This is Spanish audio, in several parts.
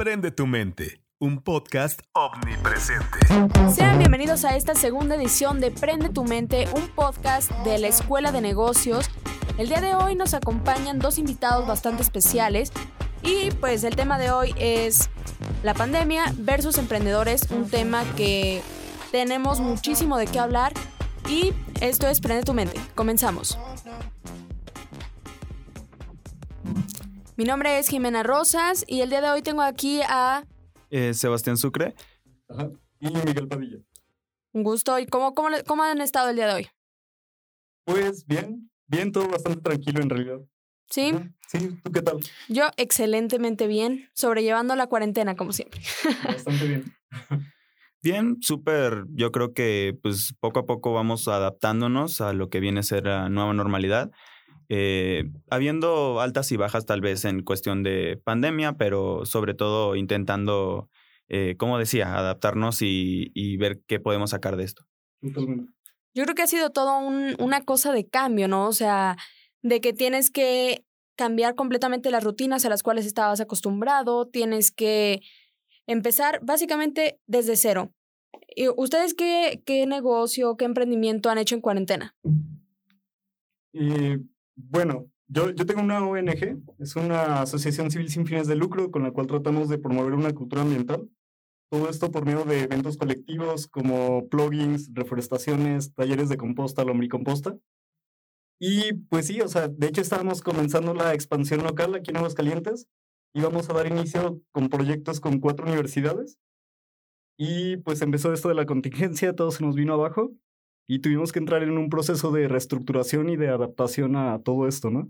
Prende tu mente, un podcast omnipresente. Sean bienvenidos a esta segunda edición de Prende tu mente, un podcast de la Escuela de Negocios. El día de hoy nos acompañan dos invitados bastante especiales y pues el tema de hoy es la pandemia versus emprendedores, un tema que tenemos muchísimo de qué hablar y esto es Prende tu mente. Comenzamos. Mi nombre es Jimena Rosas y el día de hoy tengo aquí a Eh, Sebastián Sucre. Ajá. Y Miguel Padilla. un gusto. ¿Y cómo, cómo, cómo han estado el día de hoy? Pues bien, bien, todo bastante tranquilo en realidad. ¿Sí? Ajá. Sí, ¿tú qué tal? Yo excelentemente bien, sobrellevando la cuarentena como siempre. Bastante bien. Bien, súper. Yo creo que pues poco a poco vamos adaptándonos a lo que viene a ser la nueva normalidad. Eh, habiendo altas y bajas tal vez en cuestión de pandemia, pero sobre todo intentando, eh, como decía, adaptarnos y, y ver qué podemos sacar de esto. Totalmente. Yo creo que ha sido todo un- una cosa de cambio, ¿no? O sea, de que tienes que cambiar completamente las rutinas a las cuales estabas acostumbrado, tienes que empezar básicamente desde cero. ¿Y ¿Ustedes qué, qué negocio, qué emprendimiento han hecho en cuarentena? Y bueno, yo, yo tengo una ONG, es una asociación civil sin fines de lucro con la cual tratamos de promover una cultura ambiental. Todo esto por medio de eventos colectivos como plugins, reforestaciones, talleres de composta, lombricomposta. Y pues sí, o sea, de hecho estábamos comenzando la expansión local aquí en Aguascalientes y vamos a dar inicio con proyectos con cuatro universidades. Y pues empezó esto de la contingencia, todo se nos vino abajo y tuvimos que entrar en un proceso de reestructuración y de adaptación a todo esto, ¿no?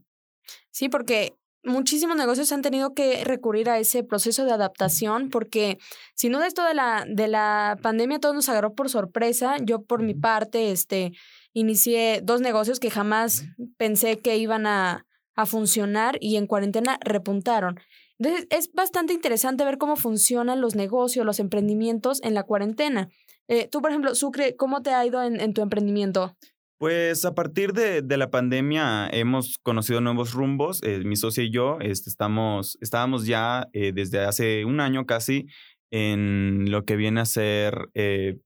Sí, porque muchísimos negocios han tenido que recurrir a ese proceso de adaptación porque sin duda esto de la, de la pandemia todo nos agarró por sorpresa. Yo por mi parte, este, inicié dos negocios que jamás pensé que iban a, a funcionar y en cuarentena repuntaron. Entonces es bastante interesante ver cómo funcionan los negocios, los emprendimientos en la cuarentena. Eh, tú, por ejemplo, Sucre, ¿cómo te ha ido en, en tu emprendimiento? Pues a partir de, de la pandemia hemos conocido nuevos rumbos. eh, mi socia y yo este, estamos, estábamos ya eh, desde hace un año casi en lo que viene a ser eh,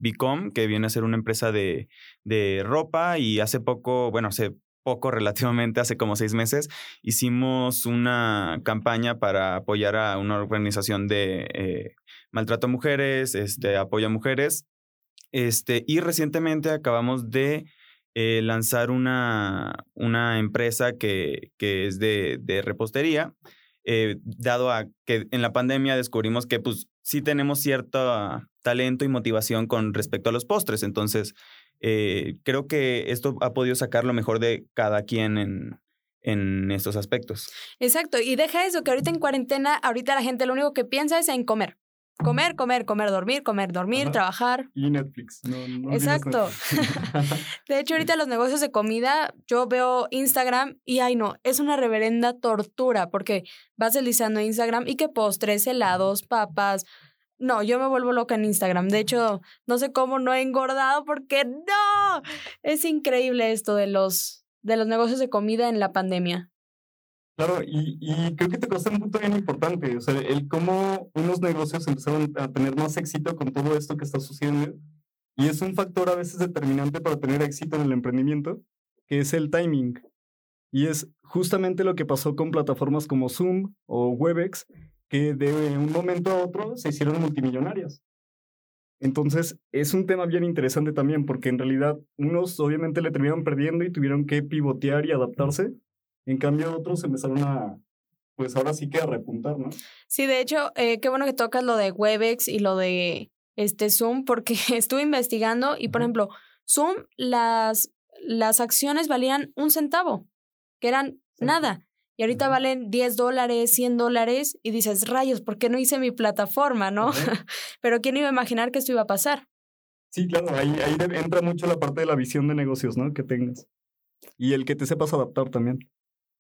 que viene a ser una empresa de, de ropa y hace poco, bueno, hace poco relativamente, hace como seis meses, hicimos una campaña para apoyar a una organización de eh, maltrato a mujeres, este, apoyo a mujeres. Este, y recientemente acabamos de eh, lanzar una, una empresa que, que es de, de repostería, eh, dado a que en la pandemia descubrimos que pues sí tenemos cierto talento y motivación con respecto a los postres. Entonces, eh, creo que esto ha podido sacar lo mejor de cada quien en, en estos aspectos. Exacto, y deja eso, que ahorita en cuarentena, ahorita la gente lo único que piensa es en comer. Comer, comer, comer, dormir, comer, dormir, Ajá. trabajar. Y Netflix. No, Exacto. Netflix. De hecho, ahorita los negocios de comida, yo veo Instagram y ay no, es una reverenda tortura porque vas deslizando Instagram y que postres, helados, papas. No, yo me vuelvo loca en Instagram. De hecho, no sé cómo no he engordado porque no. Es increíble esto de los de los negocios de comida en la pandemia. Claro, y, y creo que te costó un punto bien importante, o sea, el cómo unos negocios empezaron a tener más éxito con todo esto que está sucediendo. Y es un factor a veces determinante para tener éxito en el emprendimiento, que es el timing. Y es justamente lo que pasó con plataformas como Zoom o Webex, que de un momento a otro se hicieron multimillonarias. Entonces, es un tema bien interesante también, porque en realidad unos obviamente le terminaron perdiendo y tuvieron que pivotear y adaptarse. En cambio, otros empezaron a, pues ahora sí que a repuntar, ¿no? Sí, de hecho, eh, qué bueno que tocas lo de Webex y lo de este Zoom, porque estuve investigando y, por ejemplo, Zoom, las, las acciones valían un centavo, que eran nada. Y ahorita valen 10 dólares, 100 dólares, y dices, rayos, ¿por qué no hice mi plataforma, no? Pero ¿quién iba a imaginar que esto iba a pasar? Sí, claro, ahí, ahí entra mucho la parte de la visión de negocios, ¿no? Que tengas. Y el que te sepas adaptar también.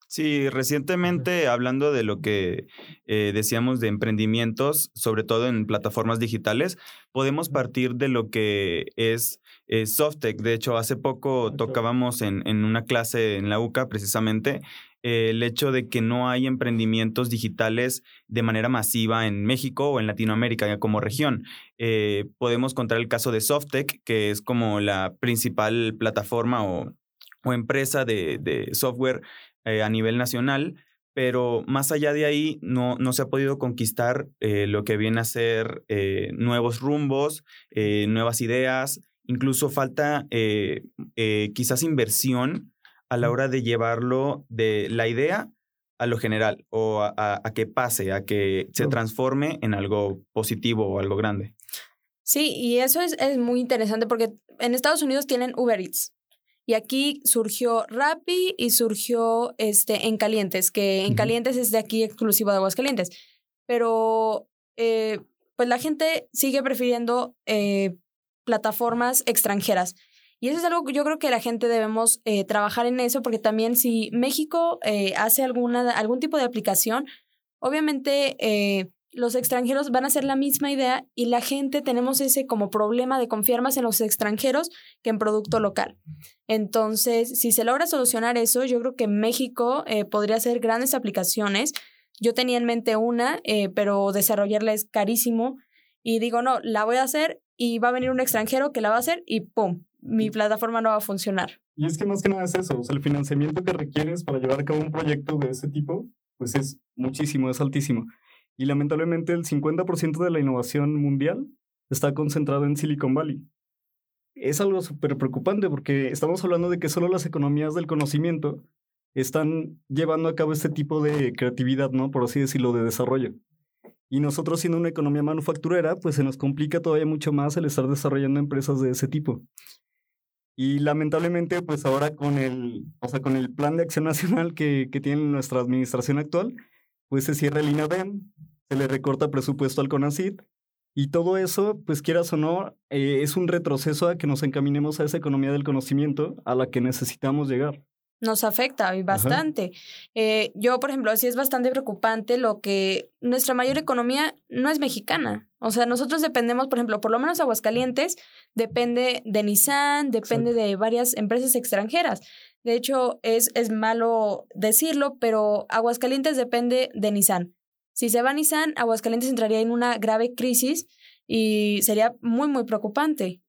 Sí, recientemente hablando de lo que eh, decíamos de emprendimientos, sobre todo en plataformas digitales, podemos partir de lo que es eh, Softec. De hecho, hace poco tocábamos en, en, una clase en la UCA precisamente eh, el hecho de que no hay emprendimientos digitales de manera masiva en México o en Latinoamérica como región. Eh, podemos contar el caso de Softec, que es como la principal plataforma o, o empresa de, de software eh, a nivel nacional, pero más allá de ahí no, no se ha podido conquistar lo que viene a ser nuevos rumbos, nuevas ideas, incluso falta quizás inversión a la hora de llevarlo de la idea a lo general o a, a, que pase, a que se transforme en algo positivo o algo grande. Sí, y eso es, es muy interesante porque en Estados Unidos tienen Uber Eats, y aquí surgió Rappi y surgió este, En Calientes, que En Calientes es de aquí exclusivo de Aguascalientes. Pero eh, pues la gente sigue prefiriendo eh, plataformas extranjeras. Y eso es algo que yo creo que la gente debemos eh, trabajar en eso, porque también si México hace alguna, algún tipo de aplicación, obviamente los extranjeros van a hacer la misma idea y la gente tenemos ese como problema de confiar más en los extranjeros que en producto local. Entonces, si se logra solucionar eso, yo creo que México eh, podría hacer grandes aplicaciones. Yo tenía en mente una, eh, pero desarrollarla es carísimo y digo, no, la voy a hacer y va a venir un extranjero que la va a hacer y ¡pum! Mi plataforma no va a funcionar. Y es que más que nada es eso, o sea, el financiamiento que requieres para llevar a cabo un proyecto de ese tipo, pues es muchísimo, es altísimo. Y lamentablemente el 50% de la innovación mundial está concentrado en Silicon Valley. Es algo súper preocupante porque estamos hablando de que solo las economías del conocimiento están llevando a cabo este tipo de creatividad, ¿no? Por así decirlo, de desarrollo. Y nosotros siendo una economía manufacturera, pues se nos complica todavía mucho más el estar desarrollando empresas de ese tipo. Y lamentablemente, pues ahora con el, o sea, con el plan de acción nacional que, que tiene nuestra administración actual, pues se cierra el INADEM, se le recorta presupuesto al CONACID y todo eso, pues quieras o no, eh, es un retroceso a que nos encaminemos a esa economía del conocimiento a la que necesitamos llegar. Nos afecta bastante. Eh, yo, por ejemplo, sí es bastante preocupante lo que nuestra mayor economía no es mexicana. O sea, nosotros dependemos, por ejemplo, por lo menos Aguascalientes depende de Nissan, depende de varias empresas extranjeras. De hecho, es, es malo decirlo, pero Aguascalientes depende de Nissan. Si se va Nissan, Aguascalientes entraría en una grave crisis y sería muy, muy preocupante.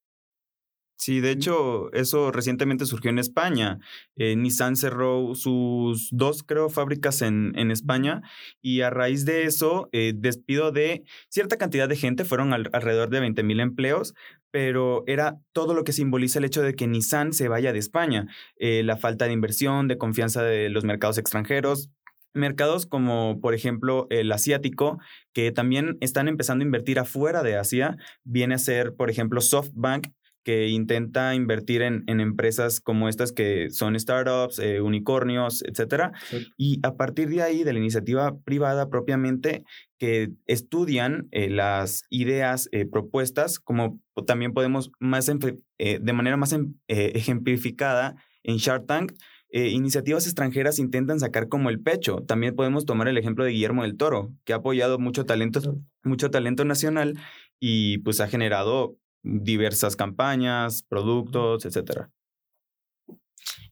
Sí, de hecho, eso recientemente surgió en España. Eh, Nissan cerró sus dos, creo, fábricas en, en España y a raíz de eso, eh, despido de cierta cantidad de gente, fueron alrededor de 20 mil empleos, pero era todo lo que simboliza el hecho de que Nissan se vaya de España. Eh, la falta de inversión, de confianza de los mercados extranjeros, mercados como por ejemplo el asiático, que también están empezando a invertir afuera de Asia, viene a ser por ejemplo SoftBank, que intenta invertir en, en, empresas como estas que son startups, eh, unicornios, etcétera. Y a partir de ahí, de la iniciativa privada propiamente, que estudian eh, las ideas eh, propuestas, como también podemos más de manera más em, ejemplificada en Shark Tank, iniciativas extranjeras intentan sacar como el pecho. También podemos tomar el ejemplo de Guillermo del Toro, que ha apoyado mucho talento, mucho talento nacional y pues ha generado diversas campañas, productos, etcétera.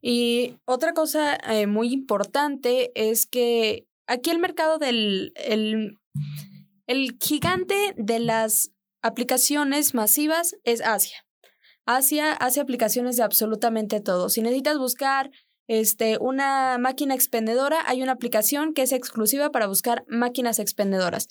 Y otra cosa eh, muy importante es que aquí el mercado del el, el gigante de las aplicaciones masivas es Asia. Asia hace aplicaciones de absolutamente todo. Si necesitas buscar este, una máquina expendedora, hay una aplicación que es exclusiva para buscar máquinas expendedoras.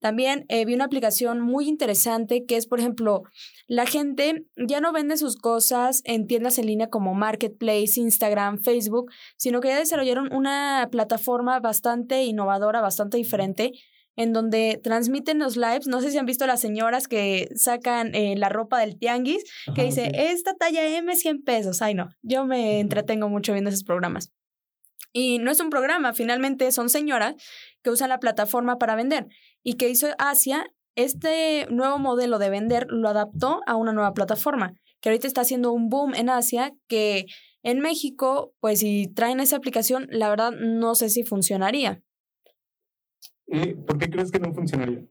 También eh, vi una aplicación muy interesante que es, por ejemplo, la gente ya no vende sus cosas en tiendas en línea como Marketplace, Instagram, Facebook, sino que ya desarrollaron una plataforma bastante innovadora, bastante diferente, en donde transmiten los lives. No sé si han visto las señoras que sacan eh, la ropa del tianguis, que dice, esta talla M 100 pesos. Ay, no, yo me entretengo mucho viendo esos programas. Y no es un programa, finalmente son señoras que usan la plataforma para vender. ¿Y que hizo Asia? Este nuevo modelo de vender lo adaptó a una nueva plataforma, que ahorita está haciendo un boom en Asia, que En México, pues si traen esa aplicación, la verdad no sé si funcionaría. ¿Y por qué crees que no funcionaría?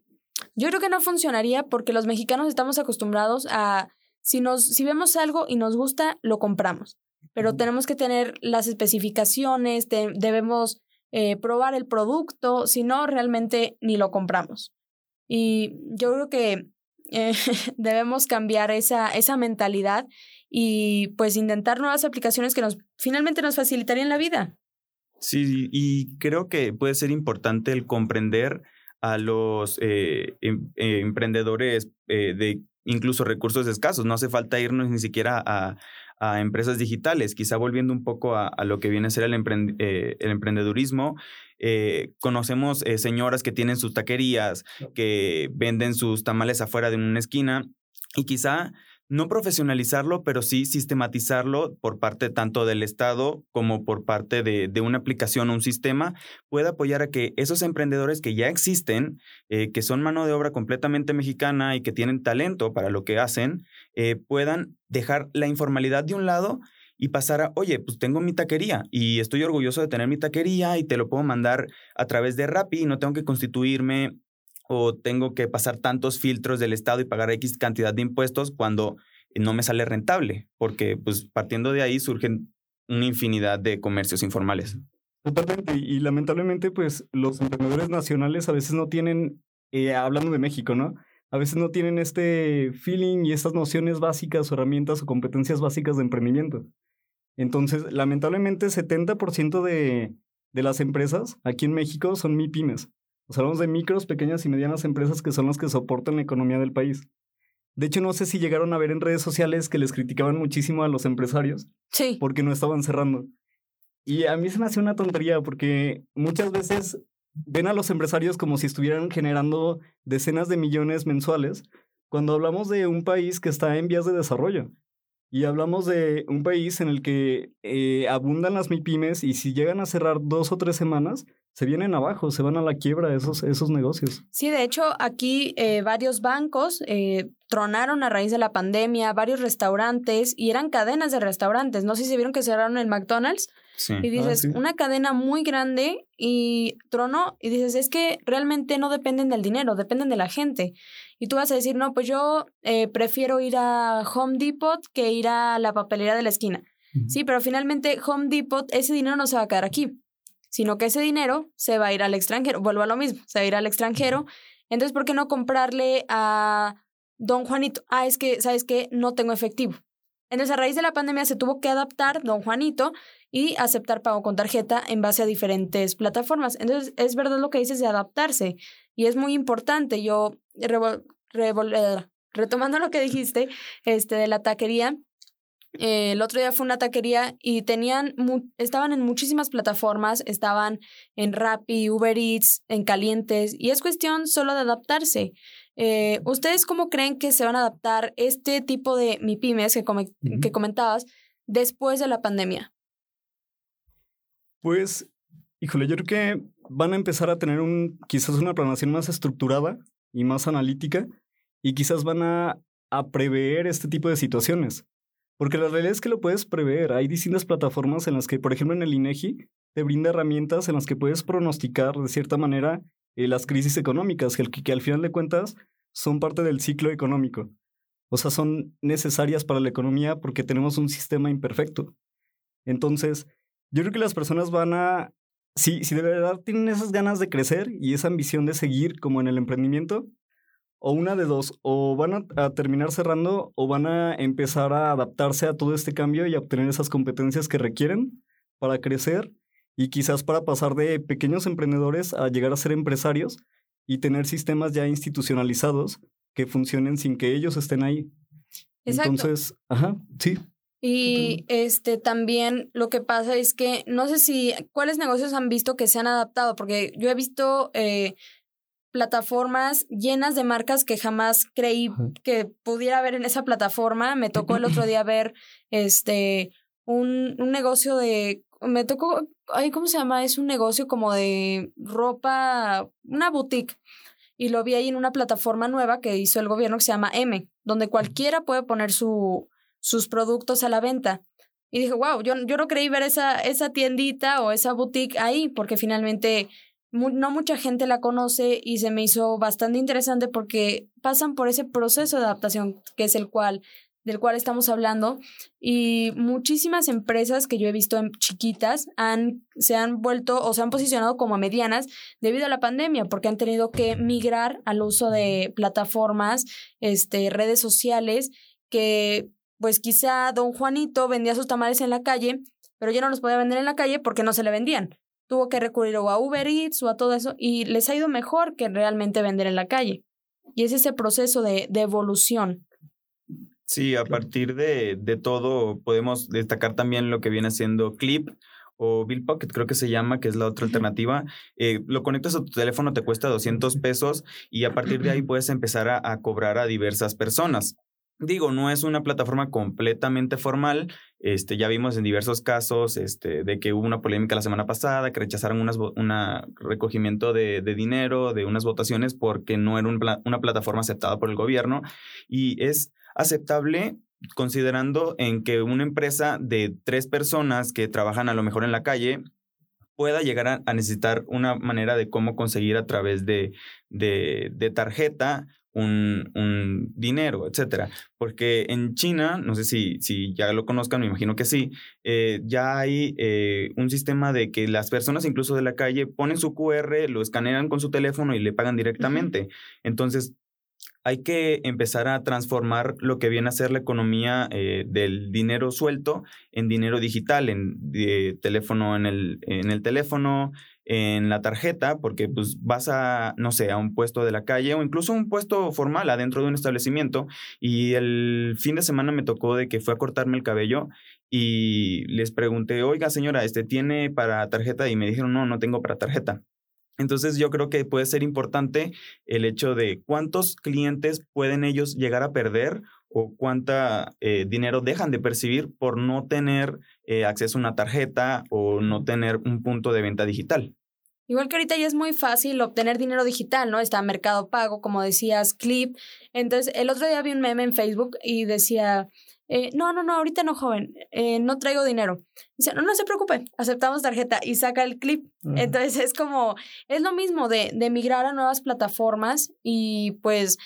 Yo creo que no funcionaría porque los mexicanos estamos acostumbrados a si nos si vemos algo y nos gusta, lo compramos. Pero tenemos que tener las especificaciones, debemos eh, probar el producto, si no, realmente ni lo compramos. Y yo creo que eh, debemos cambiar esa, esa mentalidad y pues intentar nuevas aplicaciones que nos finalmente nos facilitarían la vida. Sí, y creo que puede ser importante el comprender a los eh, em, emprendedores de incluso recursos escasos. No hace falta irnos ni siquiera a, a empresas digitales, quizá volviendo un poco a, lo que viene a ser el, el emprendedurismo. conocemos señoras que tienen sus taquerías, que venden sus tamales afuera de una esquina y quizá no profesionalizarlo, pero sí sistematizarlo por parte tanto del Estado como por parte de, una aplicación o un sistema, pueda apoyar a que esos emprendedores que ya existen, eh, que son mano de obra completamente mexicana y que tienen talento para lo que hacen, eh, puedan dejar la informalidad de un lado y pasar a, oye, pues tengo mi taquería y estoy orgulloso de tener mi taquería y te lo puedo mandar a través de Rappi y no tengo que constituirme o tengo que pasar tantos filtros del Estado y pagar X cantidad de impuestos cuando no me sale rentable, porque pues partiendo de ahí surgen una infinidad de comercios informales. Totalmente, y lamentablemente pues los emprendedores nacionales a veces no tienen, eh, hablando de México, ¿no? A veces no tienen este feeling y estas nociones básicas herramientas o competencias básicas de emprendimiento. Entonces, lamentablemente 70% de, de las empresas aquí en México son MIPIMES. O sea, hablamos de micros, pequeñas y medianas empresas que son las que soportan la economía del país. De hecho, no sé si llegaron a ver en redes sociales que les criticaban muchísimo a los empresarios. Sí. Porque no estaban cerrando. Y a mí se me hace una tontería porque muchas veces ven a los empresarios como si estuvieran generando decenas de millones mensuales, cuando hablamos de un país que está en vías de desarrollo. Y hablamos de un país en el que eh, abundan las MIPIMES y si llegan a cerrar dos o tres semanas, se vienen abajo, se van a la quiebra esos, esos negocios. Sí, de hecho, aquí eh, varios bancos eh, tronaron a raíz de la pandemia, varios restaurantes y eran cadenas de restaurantes. No sé si vieron que cerraron el McDonald's. Sí. Y ah, dices, una cadena muy grande y tronó. Y dices, es que realmente no dependen del dinero, dependen de la gente. Y tú vas a decir, no, pues yo eh, prefiero ir a Home Depot que ir a la papelera de la esquina. Sí, pero finalmente Home Depot, ese dinero no se va a quedar aquí sino que ese dinero se va a ir al extranjero. Vuelvo a lo mismo, se va a ir al extranjero. Entonces, ¿por qué no comprarle a don Juanito? Ah, es que, ¿sabes qué? No tengo efectivo. Entonces, a raíz de la pandemia se tuvo que adaptar don Juanito y aceptar pago con tarjeta en base a diferentes plataformas. Entonces, es verdad lo que dices de adaptarse y es muy importante. Yo, retomando lo que dijiste este, de la taquería, eh, el otro día fue una taquería y tenían, estaban en muchísimas plataformas, estaban en Rappi, Uber Eats, en Calientes, y es cuestión solo de adaptarse. Eh, ¿Ustedes cómo creen que se van a adaptar este tipo de MIPIMES que, que comentabas después de la pandemia? Pues, híjole, yo creo que van a empezar a tener un, quizás una planación más estructurada y más analítica, y quizás van a, a prever este tipo de situaciones. Porque la realidad es que lo puedes prever. Hay distintas plataformas en las que, por ejemplo, en el INEGI te brinda herramientas en las que puedes pronosticar de cierta manera eh, las crisis económicas, que, que al final de cuentas son parte del ciclo económico. O sea, son necesarias para la economía porque tenemos un sistema imperfecto. Entonces, yo creo que las personas van a, si, si de verdad tienen esas ganas de crecer y esa ambición de seguir como en el emprendimiento, o una de dos, o van a, terminar cerrando o van a empezar a adaptarse a todo este cambio y a obtener esas competencias que requieren para crecer y quizás para pasar de pequeños emprendedores a llegar a ser empresarios y tener sistemas ya institucionalizados que funcionen sin que ellos estén ahí. Exacto. Entonces, ajá, sí. Y este también lo que pasa es que no sé si cuáles negocios han visto que se han adaptado, porque yo he visto eh, plataformas llenas de marcas que jamás creí que pudiera haber en esa plataforma. Me tocó el otro día ver este un, un negocio de me tocó, ay, ¿cómo se llama? Es un negocio como de ropa, una boutique. Y lo vi ahí en una plataforma nueva que hizo el gobierno que se llama M, donde cualquiera puede poner su, sus productos a la venta. Y dije, wow, yo, yo no creí ver esa, esa tiendita o esa boutique ahí, porque finalmente no mucha gente la conoce y se me hizo bastante interesante porque pasan por ese proceso de adaptación, que es el cual del cual estamos hablando y muchísimas empresas que yo he visto en chiquitas han se han vuelto o se han posicionado como medianas debido a la pandemia porque han tenido que migrar al uso de plataformas, este redes sociales que pues quizá don Juanito vendía sus tamales en la calle, pero ya no los podía vender en la calle porque no se le vendían tuvo que recurrir o a Uber Eats o a todo eso y les ha ido mejor que realmente vender en la calle. Y es ese proceso de, de evolución. Sí, a partir de, de, todo podemos destacar también lo que viene siendo Clip o Bill Pocket, creo que se llama, que es la otra alternativa. Eh, lo conectas a tu teléfono, te cuesta 200 pesos y a partir de ahí puedes empezar a, a cobrar a diversas personas. Digo, no es una plataforma completamente formal. Este, ya vimos en diversos casos este, de que hubo una polémica la semana pasada, que rechazaron un recogimiento de, dinero, de unas votaciones, porque no era una plataforma aceptada por el gobierno. Y es aceptable considerando en que una empresa de tres personas que trabajan a lo mejor en la calle pueda llegar a, necesitar una manera de cómo conseguir a través de, de, de tarjeta un, un, dinero, etcétera. Porque en China, no sé si, si ya lo conozcan, me imagino que sí, eh, ya hay eh, un sistema de que las personas incluso de la calle ponen su QR, lo escanean con su teléfono y le pagan directamente. Entonces, hay que empezar a transformar lo que viene a ser la economía eh, del dinero suelto en dinero digital, en teléfono en el, en el teléfono, en la tarjeta, porque pues vas a, no sé, a un puesto de la calle o incluso un puesto formal adentro de un establecimiento y el fin de semana me tocó de que fue a cortarme el cabello y les pregunté, oiga señora, ¿este tiene para tarjeta? Y me dijeron, no, no tengo para tarjeta. Entonces yo creo que puede ser importante el hecho de cuántos clientes pueden ellos llegar a perder o cuánta eh, dinero dejan de percibir por no tener eh, acceso a una tarjeta o no tener un punto de venta digital. Igual que ahorita ya es muy fácil obtener dinero digital, ¿no? Está Mercado Pago, como decías, Clip. Entonces, el otro día vi un meme en Facebook y decía, eh, no, no, no, ahorita no, joven, no traigo dinero. Dice, no, no se preocupe, aceptamos tarjeta y saca el clip. Entonces, es como, es lo mismo de, de migrar a nuevas plataformas y pues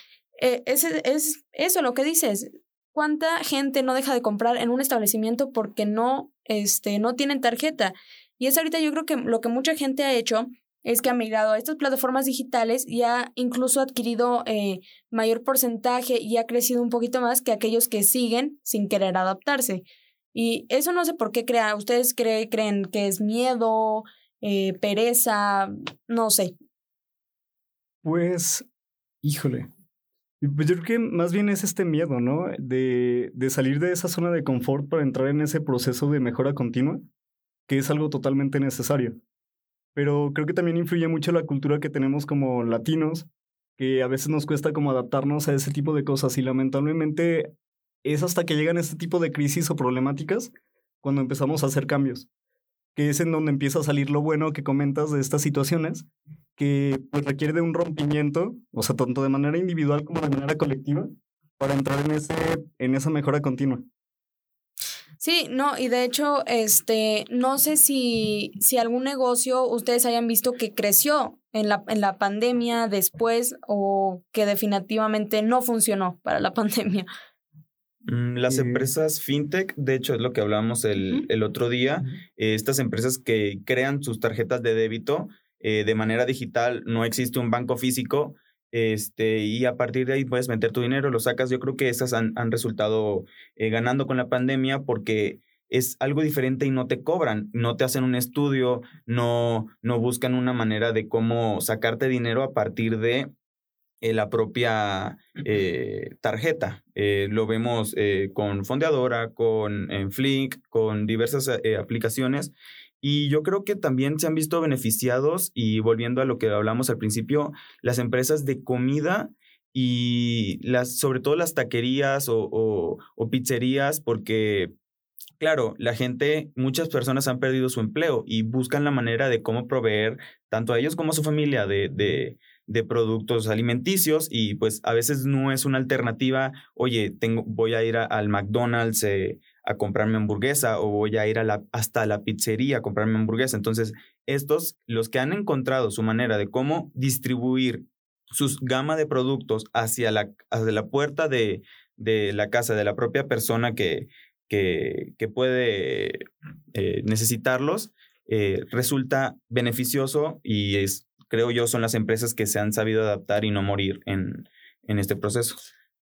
eh, es, es eso lo que dices. ¿Cuánta gente no deja de comprar en un establecimiento porque no, este, no tienen tarjeta? Y es ahorita yo creo que lo que mucha gente ha hecho es que ha migrado a estas plataformas digitales y ha incluso adquirido eh, mayor porcentaje y ha crecido un poquito más que aquellos que siguen sin querer adaptarse. Y eso no sé por qué crean. ¿Ustedes creen que es miedo, eh, pereza? No sé. Pues, híjole, pues yo creo que más bien es este miedo, ¿no? De, de salir de esa zona de confort para entrar en ese proceso de mejora continua, que es algo totalmente necesario. Pero creo que también influye mucho la cultura que tenemos como latinos, que a veces nos cuesta como adaptarnos a ese tipo de cosas y lamentablemente es hasta que llegan este tipo de crisis o problemáticas cuando empezamos a hacer cambios, que es en donde empieza a salir lo bueno que comentas de estas situaciones que pues, requiere de un rompimiento, o sea, tanto de manera individual como de manera colectiva, para entrar en, ese, en esa mejora continua. Sí, no, y de hecho, este, no sé si, si algún negocio ustedes hayan visto que creció en la, en la pandemia después o que definitivamente no funcionó para la pandemia. Mm, las empresas fintech, de hecho, es lo que hablábamos el, el otro día, estas empresas que crean sus tarjetas de débito eh, de manera digital, no existe un banco físico, este, y a partir de ahí puedes meter tu dinero, lo sacas. Yo creo que esas han, han resultado eh, ganando con la pandemia porque es algo diferente y no te cobran, no te hacen un estudio, no, no buscan una manera de cómo sacarte dinero a partir de eh, la propia tarjeta. lo vemos con Fondeadora, con Flink, con diversas aplicaciones y yo creo que también se han visto beneficiados y volviendo a lo que hablamos al principio, las empresas de comida y las, sobre todo las taquerías o, pizzerías, porque claro, la gente, muchas personas han perdido su empleo y buscan la manera de cómo proveer tanto a ellos como a su familia de, de, de, productos alimenticios y pues a veces no es una alternativa, oye, tengo, voy a ir al McDonald's. Eh, a comprarme hamburguesa o voy a ir a la, hasta la pizzería a comprarme hamburguesa. Entonces, estos, los que han encontrado su manera de cómo distribuir su gama de productos hacia la, la puerta de, de la casa de la propia persona que, que, que puede eh, necesitarlos, eh, resulta beneficioso y es, creo yo, son las empresas que se han sabido adaptar y no morir en, en este proceso.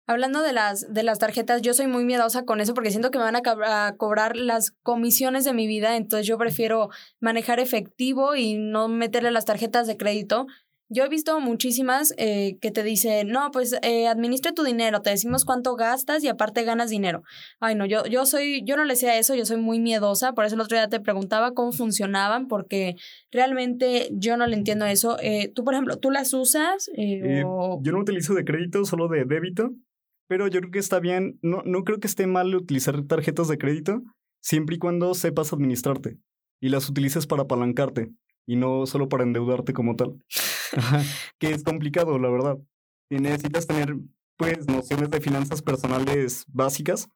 Hablando de las, de las tarjetas, yo soy muy miedosa con eso porque siento que me van a, a, cobrar las comisiones de mi vida, entonces yo prefiero manejar efectivo y no meterle las tarjetas de crédito. Yo he visto muchísimas eh, que te dicen, no, pues eh, administra tu dinero, te decimos cuánto gastas y aparte ganas dinero. Ay, no, yo, yo soy, yo no le sé a eso, yo soy muy miedosa, por eso el otro día te preguntaba cómo funcionaban, porque realmente yo no le entiendo eso. Eh, tú, por ejemplo, ¿tú las usas? Eh, o... Yo no utilizo de crédito, solo de débito, pero yo creo que está bien, no, no creo que esté mal utilizar tarjetas de crédito, siempre y cuando sepas administrarte y las utilices para apalancarte y no solo para endeudarte como tal. que es complicado, la verdad. Y necesitas tener, pues, nociones de finanzas personales básicas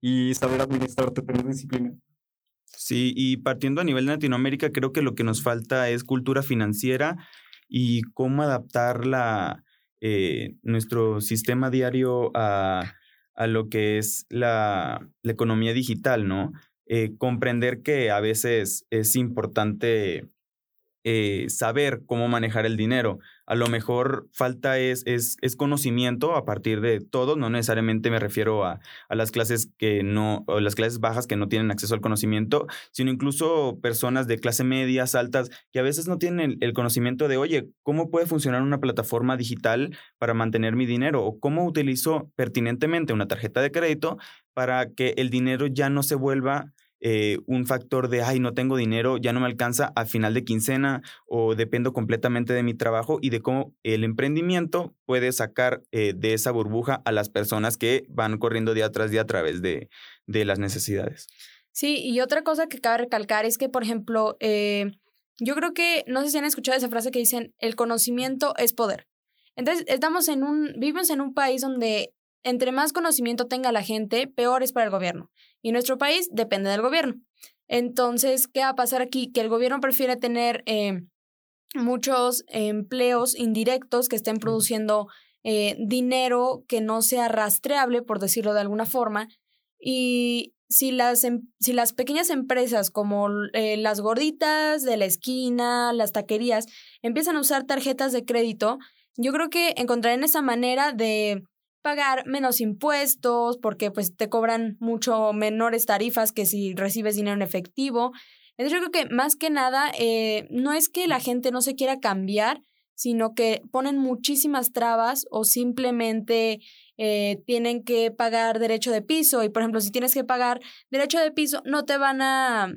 y saber administrarte, tener disciplina. Sí, y partiendo a nivel de Latinoamérica, creo que lo que nos falta es cultura financiera y cómo adaptar la, eh, nuestro sistema diario a, a lo que es la, la economía digital, ¿no? Eh, comprender que a veces es importante eh, saber cómo manejar el dinero. A lo mejor falta es, es, es, conocimiento a partir de todo, no necesariamente me refiero a, a las clases que no, o las clases bajas que no tienen acceso al conocimiento, sino incluso personas de clase medias, altas, que a veces no tienen el, el conocimiento de, oye, ¿cómo puede funcionar una plataforma digital para mantener mi dinero? ¿O cómo utilizo pertinentemente una tarjeta de crédito para que el dinero ya no se vuelva eh, un factor de, ay, no tengo dinero, ya no me alcanza a final de quincena o dependo completamente de mi trabajo y de cómo el emprendimiento puede sacar eh, de esa burbuja a las personas que van corriendo día tras día a través de, de las necesidades. Sí, y otra cosa que cabe recalcar es que, por ejemplo, eh, yo creo que, no sé si han escuchado esa frase que dicen, el conocimiento es poder. Entonces, estamos en un, vivimos en un país donde entre más conocimiento tenga la gente, peor es para el gobierno. Y nuestro país depende del gobierno. Entonces, ¿qué va a pasar aquí? Que el gobierno prefiere tener eh, muchos empleos indirectos que estén produciendo eh, dinero que no sea rastreable, por decirlo de alguna forma. Y si las, si las pequeñas empresas como eh, las gorditas de la esquina, las taquerías, empiezan a usar tarjetas de crédito, yo creo que encontrarán esa manera de pagar menos impuestos porque pues te cobran mucho menores tarifas que si recibes dinero en efectivo. Entonces yo creo que más que nada eh, no es que la gente no se quiera cambiar, sino que ponen muchísimas trabas o simplemente eh, tienen que pagar derecho de piso y por ejemplo si tienes que pagar derecho de piso no te van a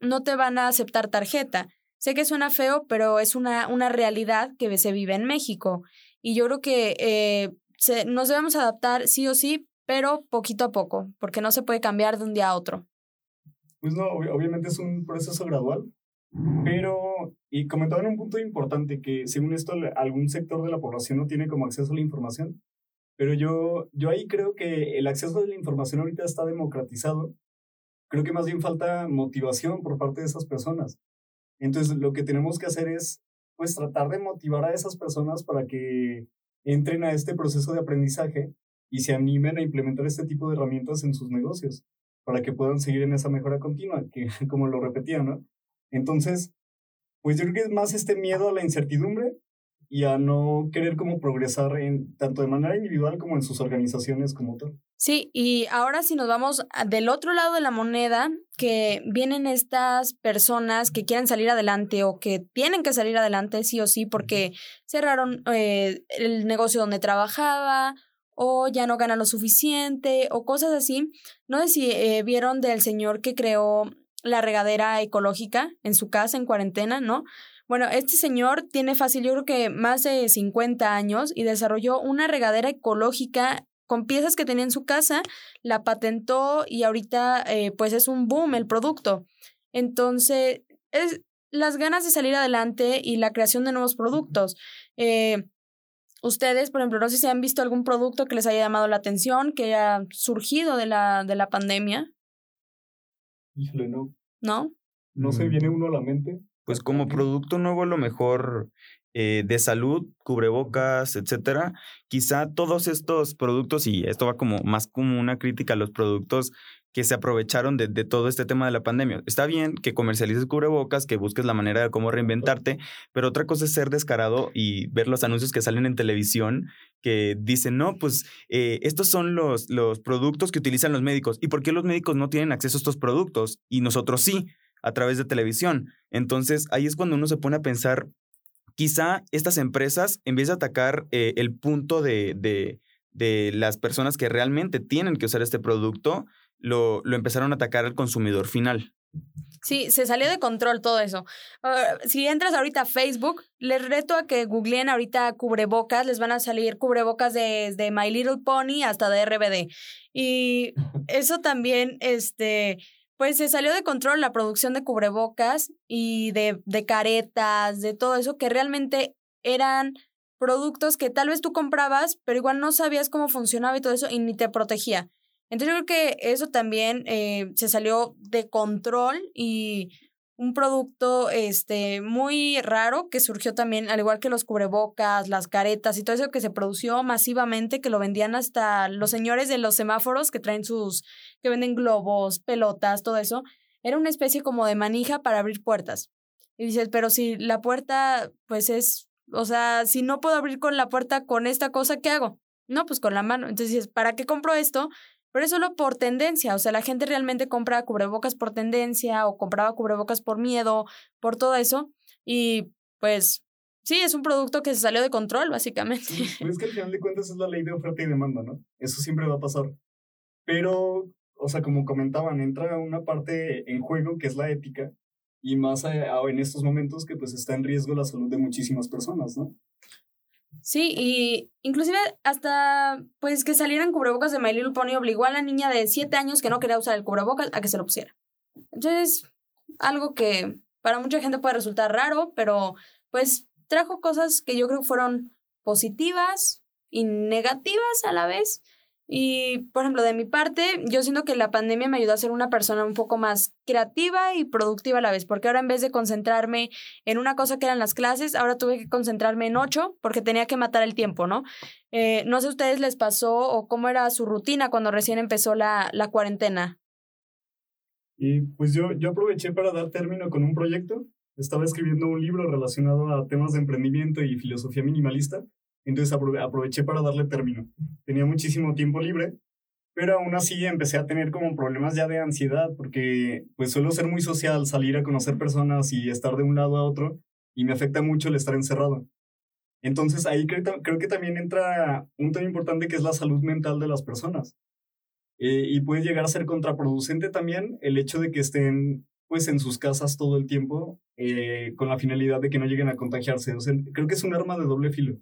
no te van a aceptar tarjeta. Sé que suena feo, pero es una, una realidad que se vive en México. Y yo creo que eh, se, nos debemos adaptar sí o sí, pero poquito a poco, porque no se puede cambiar de un día a otro. Pues no, obviamente es un proceso gradual, pero, y comentaban un punto importante, que según esto algún sector de la población no tiene como acceso a la información, pero yo, yo ahí creo que el acceso a la información ahorita está democratizado, creo que más bien falta motivación por parte de esas personas. Entonces, lo que tenemos que hacer es, pues, tratar de motivar a esas personas para que entren a este proceso de aprendizaje y se animen a implementar este tipo de herramientas en sus negocios para que puedan seguir en esa mejora continua, que como lo repetía, ¿no? Entonces, pues yo creo que es más este miedo a la incertidumbre y a no querer como progresar en, tanto de manera individual como en sus organizaciones como tal. Sí, y ahora si nos vamos del otro lado de la moneda, que vienen estas personas que quieren salir adelante o que tienen que salir adelante sí o sí porque cerraron eh, el negocio donde trabajaba o ya no ganan lo suficiente o cosas así. No sé si eh, vieron del señor que creó la regadera ecológica en su casa en cuarentena, ¿no? Bueno, este señor tiene fácil, yo creo que más de 50 años y desarrolló una regadera ecológica con piezas que tenía en su casa, la patentó y ahorita eh, pues es un boom el producto. Entonces, es las ganas de salir adelante y la creación de nuevos productos. Eh, ustedes, por ejemplo, no sé si han visto algún producto que les haya llamado la atención, que haya surgido de la, de la pandemia. Híjole, no. ¿No? No se viene uno a la mente. Pues como producto nuevo, a lo mejor eh, de salud, cubrebocas, etcétera. Quizá todos estos productos, y esto va como más como una crítica a los productos que se aprovecharon de, de, todo este tema de la pandemia. Está bien que comercialices cubrebocas, que busques la manera de cómo reinventarte, pero otra cosa es ser descarado y ver los anuncios que salen en televisión que dicen, no, pues eh, estos son los, los productos que utilizan los médicos. ¿Y por qué los médicos no tienen acceso a estos productos y nosotros sí? A través de televisión. Entonces ahí es cuando uno se pone a pensar, quizá estas empresas, en vez de atacar eh, el punto de, de, de, las personas que realmente tienen que usar este producto, lo, lo empezaron a atacar al consumidor final. Sí, se salió de control todo eso. Uh, si entras ahorita a Facebook, les reto a que googleen ahorita cubrebocas, les van a salir cubrebocas desde My Little Pony hasta de RBD. Y eso también, este, pues se salió de control la producción de cubrebocas y de, de caretas, de todo eso, que realmente eran productos que tal vez tú comprabas, pero igual no sabías cómo funcionaba y todo eso y ni te protegía. Entonces yo creo que eso también eh, se salió de control y un producto este, muy raro que surgió también, al igual que los cubrebocas, las caretas y todo eso que se produció masivamente, que lo vendían hasta los señores de los semáforos que traen sus, que venden globos, pelotas, todo eso. Era una especie como de manija para abrir puertas. Y dices, pero si la puerta, pues es, o sea, si no puedo abrir con la puerta con esta cosa, ¿qué hago? No, pues con la mano. Entonces dices, ¿para qué compro esto? Pero es solo por tendencia, o sea, la gente realmente compra cubrebocas por tendencia o compraba cubrebocas por miedo, por todo eso, y pues sí, es un producto que se salió de control, básicamente. Pues es que al final de cuentas es la ley de oferta y demanda, ¿no? Eso siempre va a pasar. Pero, o sea, como comentaban, entra una parte en juego que es la ética, y más en estos momentos que pues está en riesgo la salud de muchísimas personas, ¿no? Sí, y inclusive hasta pues que salieran cubrebocas de My Little Pony obligó a la niña de 7 años que no quería usar el cubrebocas a que se lo pusiera. Entonces, algo que para mucha gente puede resultar raro, pero pues trajo cosas que yo creo fueron positivas y negativas a la vez. Y, por ejemplo, de mi parte, yo siento que la pandemia me ayudó a ser una persona un poco más creativa y productiva a la vez, porque ahora en vez de concentrarme en una cosa que eran las clases, ahora tuve que concentrarme en ocho porque tenía que matar el tiempo, ¿no? Eh, no sé a ustedes les pasó o cómo era su rutina cuando recién empezó la, la cuarentena. Y pues yo, yo aproveché para dar término con un proyecto. Estaba escribiendo un libro relacionado a temas de emprendimiento y filosofía minimalista entonces aproveché para darle término. Tenía muchísimo tiempo libre, pero aún así empecé a tener como problemas ya de ansiedad, porque pues suelo ser muy social, salir a conocer personas y estar de un lado a otro, y me afecta mucho el estar encerrado. Entonces ahí creo, creo que también entra un tema importante que es la salud mental de las personas. Eh, y puede llegar a ser contraproducente también el hecho de que estén pues en sus casas todo el tiempo eh, con la finalidad de que no lleguen a contagiarse. O sea, creo que es un arma de doble filo.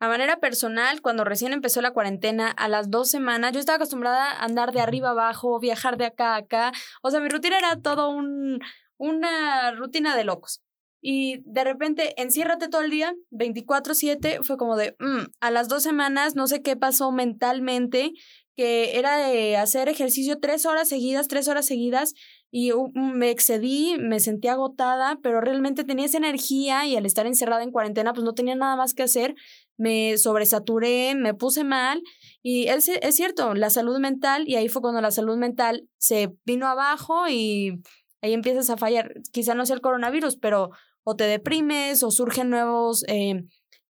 A manera personal, cuando recién empezó la cuarentena, a las dos semanas, yo estaba acostumbrada a andar de arriba abajo, viajar de acá a acá. O sea, mi rutina era todo un, una rutina de locos. Y de repente, enciérrate todo el día, 24/7, fue como de, mm, a las dos semanas, no sé qué pasó mentalmente, que era de hacer ejercicio tres horas seguidas, tres horas seguidas, y me excedí, me sentí agotada, pero realmente tenía esa energía y al estar encerrada en cuarentena, pues no tenía nada más que hacer, me sobresaturé, me puse mal y es, es cierto, la salud mental, y ahí fue cuando la salud mental se vino abajo y ahí empiezas a fallar. Quizá no sea el coronavirus, pero o te deprimes o surgen nuevos eh,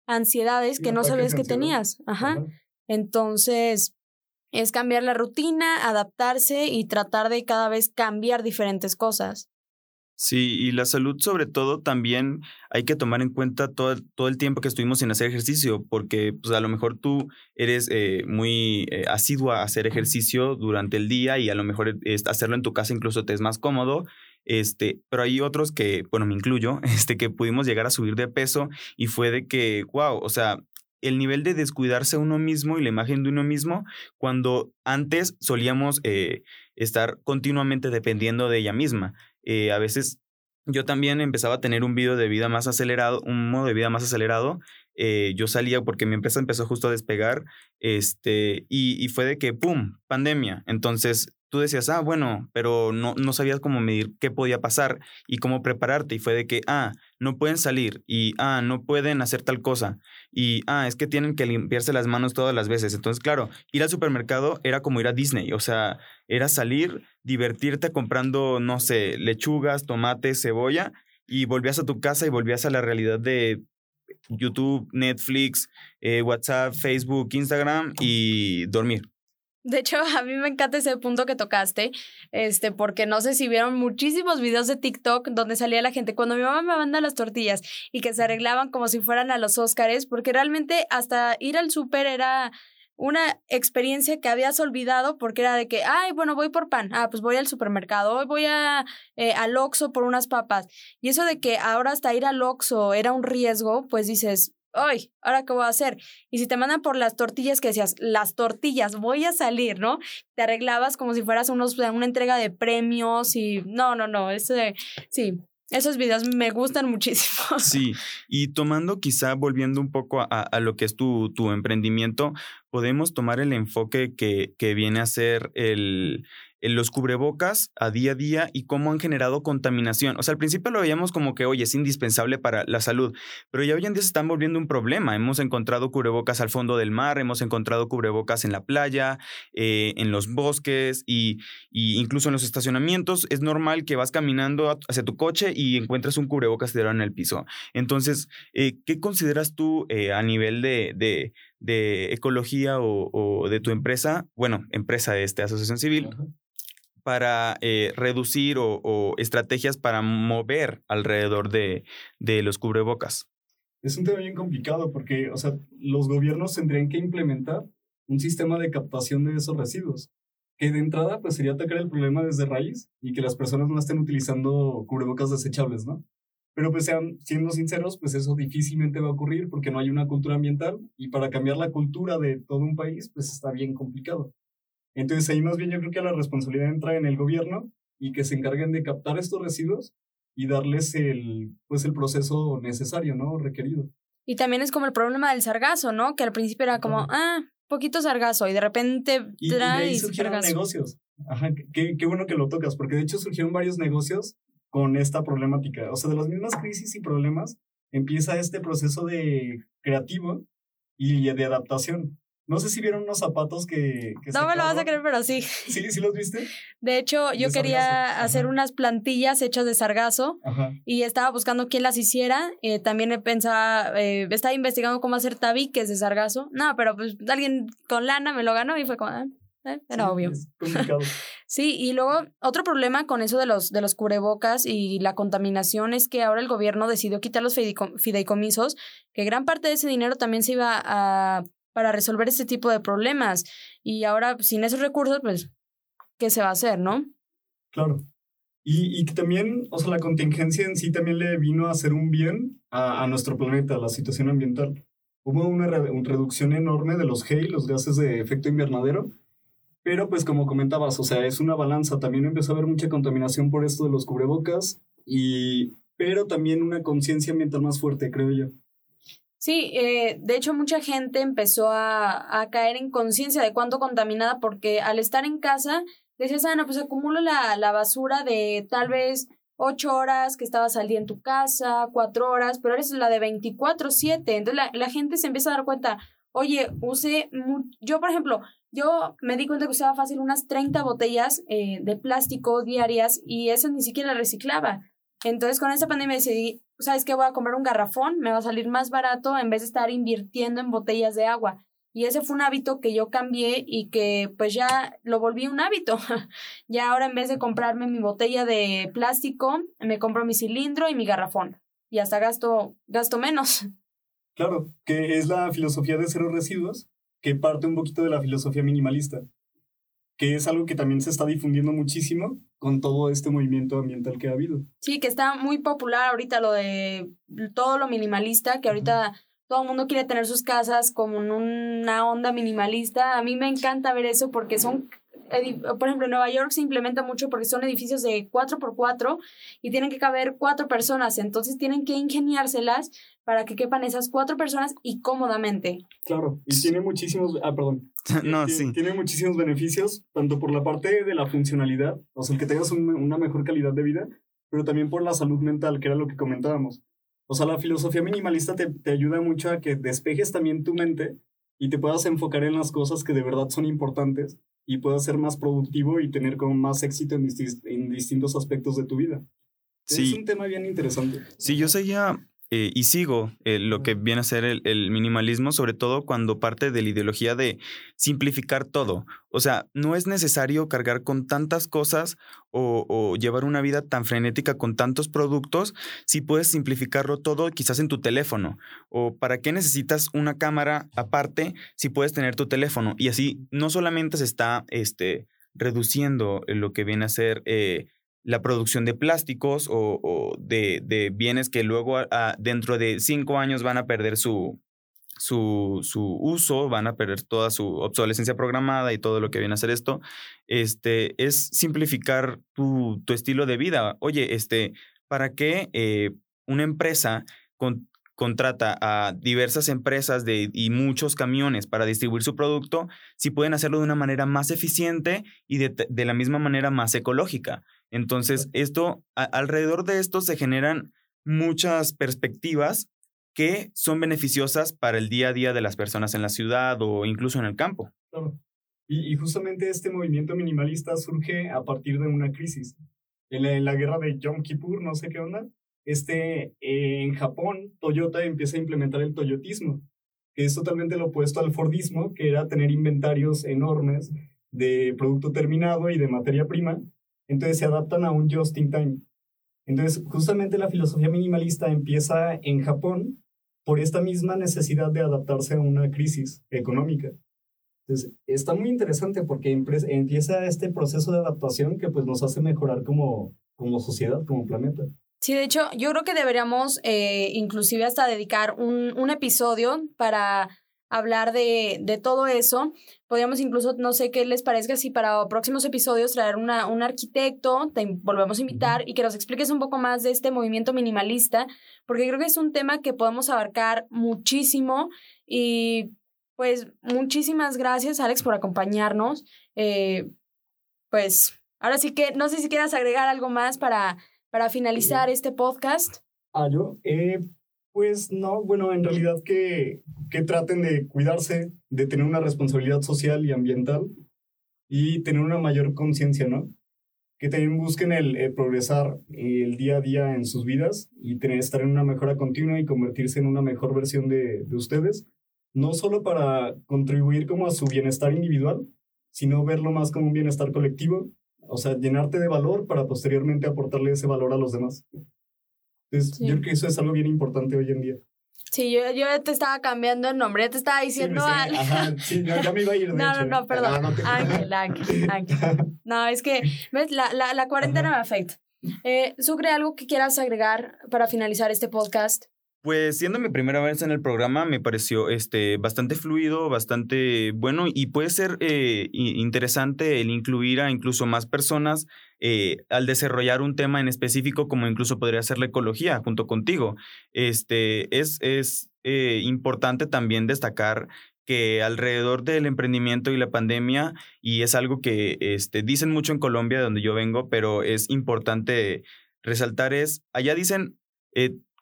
ansiedades que no sabías que tenías. Ajá. Entonces, es cambiar la rutina, adaptarse y tratar de cada vez cambiar diferentes cosas. Sí, y la salud sobre todo también hay que tomar en cuenta todo, todo el tiempo que estuvimos sin hacer ejercicio, porque pues a lo mejor tú eres eh, muy eh, asidua a hacer ejercicio durante el día y a lo mejor hacerlo en tu casa incluso te es más cómodo, este, pero hay otros que, bueno, me incluyo, este, que pudimos llegar a subir de peso y fue de que, wow, o sea, el nivel de descuidarse uno mismo y la imagen de uno mismo cuando antes solíamos eh, estar continuamente dependiendo de ella misma. Eh, a veces yo también empezaba a tener un video de vida más acelerado, un modo de vida más acelerado. Eh, yo salía porque mi empresa empezó justo a despegar este, y, y fue de que, ¡pum!, pandemia. Entonces tú decías, ah, bueno, pero no, no sabías cómo medir qué podía pasar y cómo prepararte. Y fue de que, ah, no pueden salir y, ah, no pueden hacer tal cosa. Y, ah, es que tienen que limpiarse las manos todas las veces. Entonces, claro, ir al supermercado era como ir a Disney. O sea, era salir, divertirte comprando, no sé, lechugas, tomates, cebolla y volvías a tu casa y volvías a la realidad de YouTube, Netflix, eh, WhatsApp, Facebook, Instagram y dormir. De hecho, a mí me encanta ese punto que tocaste, este, porque no sé si vieron muchísimos videos de TikTok donde salía la gente cuando mi mamá me manda las tortillas y que se arreglaban como si fueran a los Óscares, porque realmente hasta ir al súper era una experiencia que habías olvidado porque era de que, ay, bueno, voy por pan, ah, pues voy al supermercado, hoy voy a, eh, al Oxxo por unas papas. Y eso de que ahora hasta ir al Oxxo era un riesgo, pues dices, ay, ¿ahora qué voy a hacer? Y si te mandan por las tortillas que decías, las tortillas, voy a salir, ¿no? Te arreglabas como si fueras unos, una entrega de premios y no, no, no, ese, sí, esos videos me gustan muchísimo. Sí, y tomando quizá, volviendo un poco a, a lo que es tu, tu, emprendimiento, podemos tomar el enfoque que, que viene a ser el, los cubrebocas a día a día y cómo han generado contaminación. O sea, al principio lo veíamos como que, oye, es indispensable para la salud, pero ya hoy en día se están volviendo un problema. Hemos encontrado cubrebocas al fondo del mar, hemos encontrado cubrebocas en la playa, eh, en los bosques y, incluso en los estacionamientos. Es normal que vas caminando hacia tu coche y encuentres un cubrebocas tirado en el piso. Entonces, eh, ¿qué consideras tú eh, a nivel de, de, ecología o, de tu empresa? Bueno, empresa de esta asociación civil para eh, reducir o, estrategias para mover alrededor de, de, los cubrebocas? Es un tema bien complicado porque, o sea, los gobiernos tendrían que implementar un sistema de captación de esos residuos, que de entrada pues sería atacar el problema desde raíz y que las personas no estén utilizando cubrebocas desechables, ¿no? Pero pues sean, siendo sinceros, pues eso difícilmente va a ocurrir porque no hay una cultura ambiental y para cambiar la cultura de todo un país pues está bien complicado. Entonces ahí más bien yo creo que la responsabilidad entra en el gobierno y que se encarguen de captar estos residuos y darles el, pues el proceso necesario, ¿no? Requerido. Y también es como el problema del sargazo, ¿no? Que al principio era como, ah, poquito sargazo y de repente y, y, ahí surgieron negocios. Ajá, qué, qué bueno que lo tocas, porque de hecho surgieron varios negocios con esta problemática. O sea, de las mismas crisis y problemas empieza este proceso de creativo y de adaptación. No sé si vieron unos zapatos que... no me lo vas a creer, pero sí. ¿Sí? ¿Sí los viste? De hecho, yo quería hacer unas plantillas hechas de sargazo y estaba buscando quién las hiciera. Eh, también pensaba, eh, estaba investigando cómo hacer tabiques de sargazo. No, pero pues alguien con lana me lo ganó y fue como... Eh, era obvio. sí, y luego otro problema con eso de los, de los cubrebocas y la contaminación es que ahora el gobierno decidió quitar los fideicomisos, que gran parte de ese dinero también se iba a para resolver este tipo de problemas. Y ahora, sin esos recursos, pues, ¿qué se va a hacer, no? Claro. Y, y también, o sea, la contingencia en sí también le vino a hacer un bien a, a nuestro planeta, a la situación ambiental. Hubo una, reducción enorme de los GEI, los gases de efecto invernadero, pero pues como comentabas, o sea, es una balanza. También empezó a haber mucha contaminación por esto de los cubrebocas, y, pero también una conciencia ambiental más fuerte, creo yo. Sí, eh, de hecho mucha gente empezó a, a caer en conciencia de cuánto contaminada porque al estar en casa decías, ah, no, pues acumulo la, la basura de tal vez ocho horas que estabas al día en tu casa, cuatro horas, pero eres la de 24, siete. Entonces la, la gente se empieza a dar cuenta, oye, usé, yo por ejemplo, yo me di cuenta que usaba fácil unas 30 botellas eh, de plástico diarias y eso ni siquiera reciclaba. Entonces con esta pandemia decidí, ¿sabes qué? Voy a comprar un garrafón, me va a salir más barato en vez de estar invirtiendo en botellas de agua. Y ese fue un hábito que yo cambié y que pues ya lo volví un hábito. ya ahora en vez de comprarme mi botella de plástico, me compro mi cilindro y mi garrafón. Y hasta gasto, gasto menos. Claro, que es la filosofía de cero residuos, que parte un poquito de la filosofía minimalista que es algo que también se está difundiendo muchísimo con todo este movimiento ambiental que ha habido. Sí, que está muy popular ahorita lo de todo lo minimalista, que ahorita todo el mundo quiere tener sus casas como en una onda minimalista. A mí me encanta ver eso porque son por ejemplo, en Nueva York se implementa mucho porque son edificios de 4x4 y tienen que caber cuatro personas, entonces tienen que ingeniárselas para que quepan esas cuatro personas y cómodamente. Claro, y tiene muchísimos, ah, perdón. no, tiene, sí. Tiene muchísimos beneficios, tanto por la parte de la funcionalidad, o sea, el que tengas una mejor calidad de vida, pero también por la salud mental, que era lo que comentábamos. O sea, la filosofía minimalista te, te ayuda mucho a que despejes también tu mente y te puedas enfocar en las cosas que de verdad son importantes y puedas ser más productivo y tener como más éxito en, en distintos aspectos de tu vida. Sí. Es un tema bien interesante. Sí, yo seguía eh, y sigo eh, lo que viene a ser el, minimalismo, sobre todo cuando parte de la ideología de simplificar todo. O sea, no es necesario cargar con tantas cosas o, llevar una vida tan frenética con tantos productos si puedes simplificarlo todo quizás en tu teléfono. O para qué necesitas una cámara aparte si puedes tener tu teléfono. Y así no solamente se está este, reduciendo lo que viene a ser... Eh, la producción de plásticos o, de, bienes que luego dentro de cinco años van a perder su, su, uso, van a perder toda su obsolescencia programada y todo lo que viene a ser esto, este, es simplificar tu, estilo de vida. Oye, este, ¿para qué eh, una empresa con, contrata a diversas empresas y muchos camiones para distribuir su producto, si pueden hacerlo de una manera más eficiente y de la misma manera más ecológica. Entonces, esto, alrededor de esto se generan muchas perspectivas que son beneficiosas para el día a día de las personas en la ciudad o incluso en el campo. Claro. Y, y justamente este movimiento minimalista surge a partir de una crisis. En la, en la guerra de Yom Kippur, no sé qué onda, este, en Japón, Toyota empieza a implementar el toyotismo, que es totalmente lo opuesto al Fordismo, que era tener inventarios enormes de producto terminado y de materia prima. Entonces se adaptan a un just in time. Entonces, justamente la filosofía minimalista empieza en Japón por esta misma necesidad de adaptarse a una crisis económica. Entonces, está muy interesante porque empieza este proceso de adaptación que pues nos hace mejorar como, como sociedad, como planeta. Sí, de hecho, yo creo que deberíamos eh, inclusive hasta dedicar un, un episodio para hablar de, de, todo eso. Podríamos incluso, no sé qué les parezca, si para próximos episodios traer una, un arquitecto, te volvemos a invitar y que nos expliques un poco más de este movimiento minimalista, porque creo que es un tema que podemos abarcar muchísimo y pues muchísimas gracias Alex por acompañarnos. Eh, pues ahora sí que no sé si quieras agregar algo más para para finalizar este podcast? Ah, yo, eh, pues no, bueno, en realidad que, que traten de cuidarse, de tener una responsabilidad social y ambiental y tener una mayor conciencia, ¿no? Que también busquen el, progresar el día a día en sus vidas y tener, estar en una mejora continua y convertirse en una mejor versión de, de ustedes, no solo para contribuir como a su bienestar individual, sino verlo más como un bienestar colectivo o sea, llenarte de valor para posteriormente aportarle ese valor a los demás. Entonces, yo creo que eso es algo bien importante hoy en día. Sí, yo, yo te estaba cambiando el nombre, ya te estaba diciendo sí, Ajá, sí, ya me iba a ir. De no, hecho. no, no, perdón. no Ángel, Ángel, Ángel. No, es que, ¿ves? La, la, la cuarentena me afecta. Eh, Sucre, ¿algo que quieras agregar para finalizar este podcast? Pues siendo mi primera vez en el programa, me pareció este, bastante fluido, bastante bueno y puede ser eh, interesante el incluir a incluso más personas eh, al desarrollar un tema en específico, como incluso podría ser la ecología junto contigo. Este, es es eh, importante también destacar que alrededor del emprendimiento y la pandemia, y es algo que este, dicen mucho en Colombia, de donde yo vengo, pero es importante resaltar, es, allá dicen,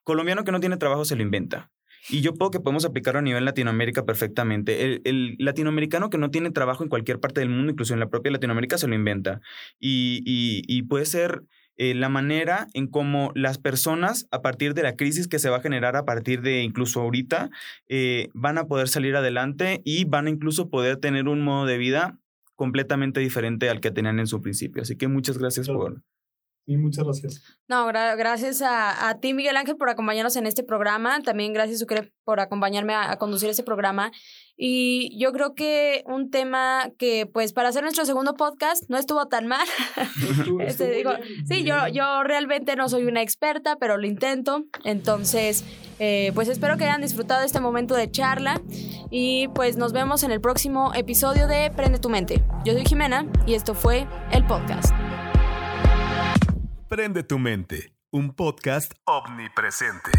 colombiano que no tiene trabajo se lo inventa. Y yo puedo que podemos aplicarlo a nivel Latinoamérica perfectamente. El, latinoamericano que no tiene trabajo en cualquier parte del mundo, incluso en la propia Latinoamérica, se lo inventa. Y, y, puede ser eh, la manera en cómo las personas, a partir de la crisis que se va a generar a partir de incluso ahorita, eh, van a poder salir adelante y van a incluso poder tener un modo de vida completamente diferente al que tenían en su principio. Así que muchas gracias por, Sí, muchas gracias. No, gracias a, a, ti, Miguel Ángel, por acompañarnos en este programa. También gracias, Sucre, por acompañarme a, conducir este programa. Y yo creo que un tema que, pues, para hacer nuestro segundo podcast no estuvo tan mal. este, digo, sí, yo, yo realmente no soy una experta, pero lo intento. Entonces, eh, pues espero que hayan disfrutado este momento de charla. Y pues nos vemos en el próximo episodio de Prende tu mente. Yo soy Jimena y esto fue el podcast. Prende tu mente, un podcast omnipresente.